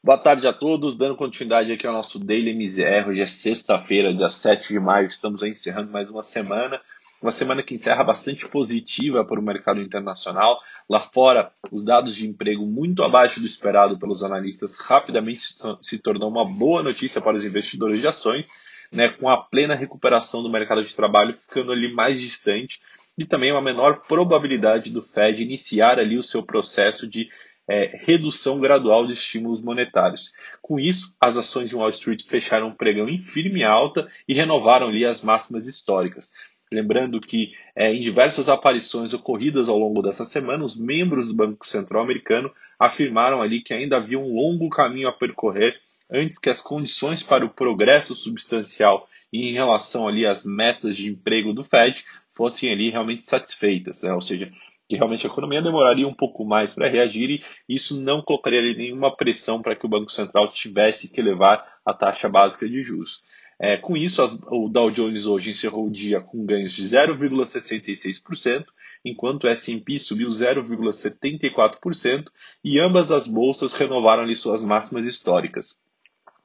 Boa tarde a todos, dando continuidade aqui ao nosso Daily MZR. Hoje é sexta-feira, dia 7 de maio, estamos encerrando mais uma semana. Uma semana que encerra bastante positiva para o mercado internacional. Lá fora, os dados de emprego muito abaixo do esperado pelos analistas rapidamente se tornou uma boa notícia para os investidores de ações, né, com a plena recuperação do mercado de trabalho ficando ali mais distante e também uma menor probabilidade do Fed iniciar ali o seu processo de é, redução gradual de estímulos monetários. Com isso, as ações de Wall Street fecharam um pregão em firme alta e renovaram ali as máximas históricas. Lembrando que é, em diversas aparições ocorridas ao longo dessa semana, os membros do Banco Central Americano afirmaram ali que ainda havia um longo caminho a percorrer antes que as condições para o progresso substancial em relação ali às metas de emprego do Fed fossem ali realmente satisfeitas, né? ou seja, que realmente a economia demoraria um pouco mais para reagir e isso não colocaria nenhuma pressão para que o Banco Central tivesse que levar a taxa básica de juros. É, com isso, as, o Dow Jones hoje encerrou o dia com ganhos de 0,66%, enquanto o S&P subiu 0,74% e ambas as bolsas renovaram ali suas máximas históricas.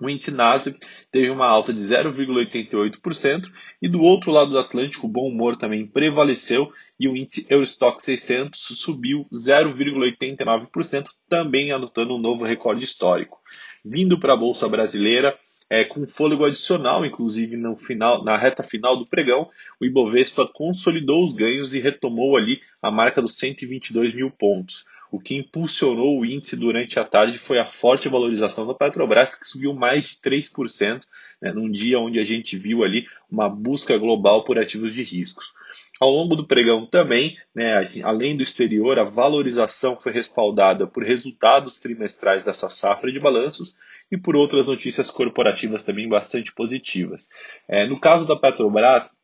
O índice Nasdaq teve uma alta de 0,88% e do outro lado do Atlântico o bom humor também prevaleceu e o índice Eurostock 600 subiu 0,89%, também anotando um novo recorde histórico. Vindo para a bolsa brasileira, é, com fôlego adicional, inclusive no final, na reta final do pregão, o Ibovespa consolidou os ganhos e retomou ali a marca dos 122 mil pontos. O que impulsionou o índice durante a tarde foi a forte valorização da Petrobras, que subiu mais de 3%, né, num dia onde a gente viu ali uma busca global por ativos de riscos. Ao longo do pregão também, né, além do exterior, a valorização foi respaldada por resultados trimestrais dessa safra de balanços e por outras notícias corporativas também bastante positivas. É, no caso da Petrobras,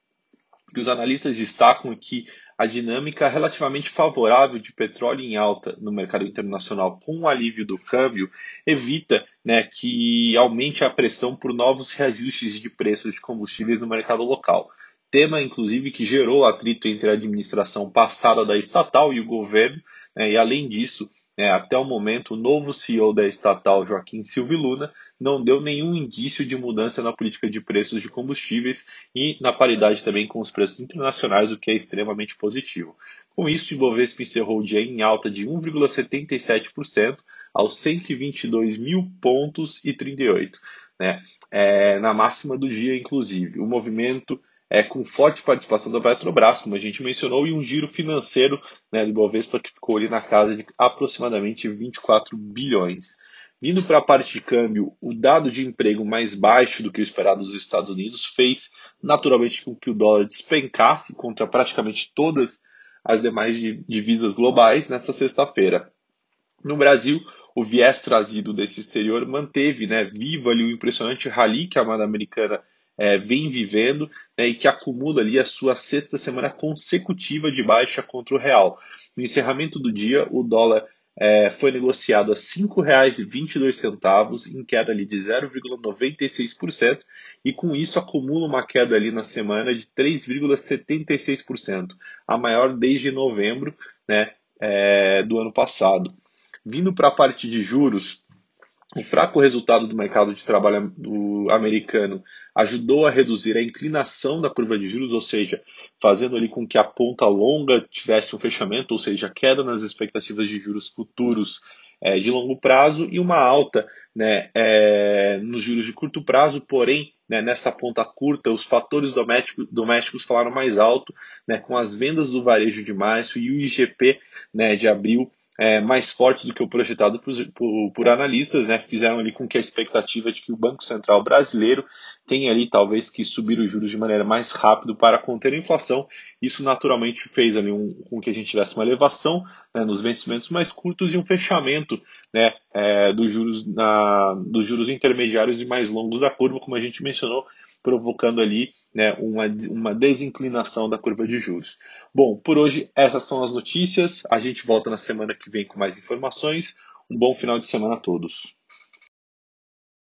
os analistas destacam que a dinâmica relativamente favorável de petróleo em alta no mercado internacional com o alívio do câmbio evita né, que aumente a pressão por novos reajustes de preços de combustíveis no mercado local. Tema inclusive que gerou atrito entre a administração passada da estatal e o governo, e além disso, né, até o momento, o novo CEO da estatal, Joaquim Silva Luna, não deu nenhum indício de mudança na política de preços de combustíveis e na paridade também com os preços internacionais, o que é extremamente positivo. Com isso, o Ibovespa encerrou o dia em alta de 1,77% aos 122 mil pontos e 38, né, é, na máxima do dia, inclusive. O movimento é, com forte participação da Petrobras, como a gente mencionou, e um giro financeiro né, do Bovespa que ficou ali na casa de aproximadamente 24 bilhões. Vindo para a parte de câmbio, o dado de emprego mais baixo do que o esperado dos Estados Unidos fez naturalmente com que o dólar despencasse contra praticamente todas as demais divisas globais nessa sexta-feira. No Brasil, o viés trazido desse exterior manteve né, vivo ali o impressionante rally que a moeda americana é, vem vivendo né, e que acumula ali a sua sexta semana consecutiva de baixa contra o real. No encerramento do dia, o dólar é, foi negociado a R$ 5,22, em queda ali de 0,96%, e com isso acumula uma queda ali na semana de 3,76%, a maior desde novembro né, é, do ano passado. Vindo para a parte de juros, o fraco resultado do mercado de trabalho americano ajudou a reduzir a inclinação da curva de juros, ou seja, fazendo ali com que a ponta longa tivesse um fechamento, ou seja, queda nas expectativas de juros futuros é, de longo prazo e uma alta né, é, nos juros de curto prazo, porém, né, nessa ponta curta, os fatores domésticos, domésticos falaram mais alto, né, com as vendas do varejo de março e o IGP né, de abril é, mais forte do que o projetado por, por, por, analistas, né, fizeram ali com que a expectativa de que o Banco Central brasileiro tenha ali talvez que subir os juros de maneira mais rápida para conter a inflação. Isso naturalmente fez ali um, com que a gente tivesse uma elevação né, nos vencimentos mais curtos e um fechamento né, é, dos, juros na, dos juros intermediários e mais longos da curva, como a gente mencionou, provocando ali né, uma, uma desinclinação da curva de juros. Bom, por hoje essas são as notícias. A gente volta na semana que vem com mais informações. Um bom final de semana a todos.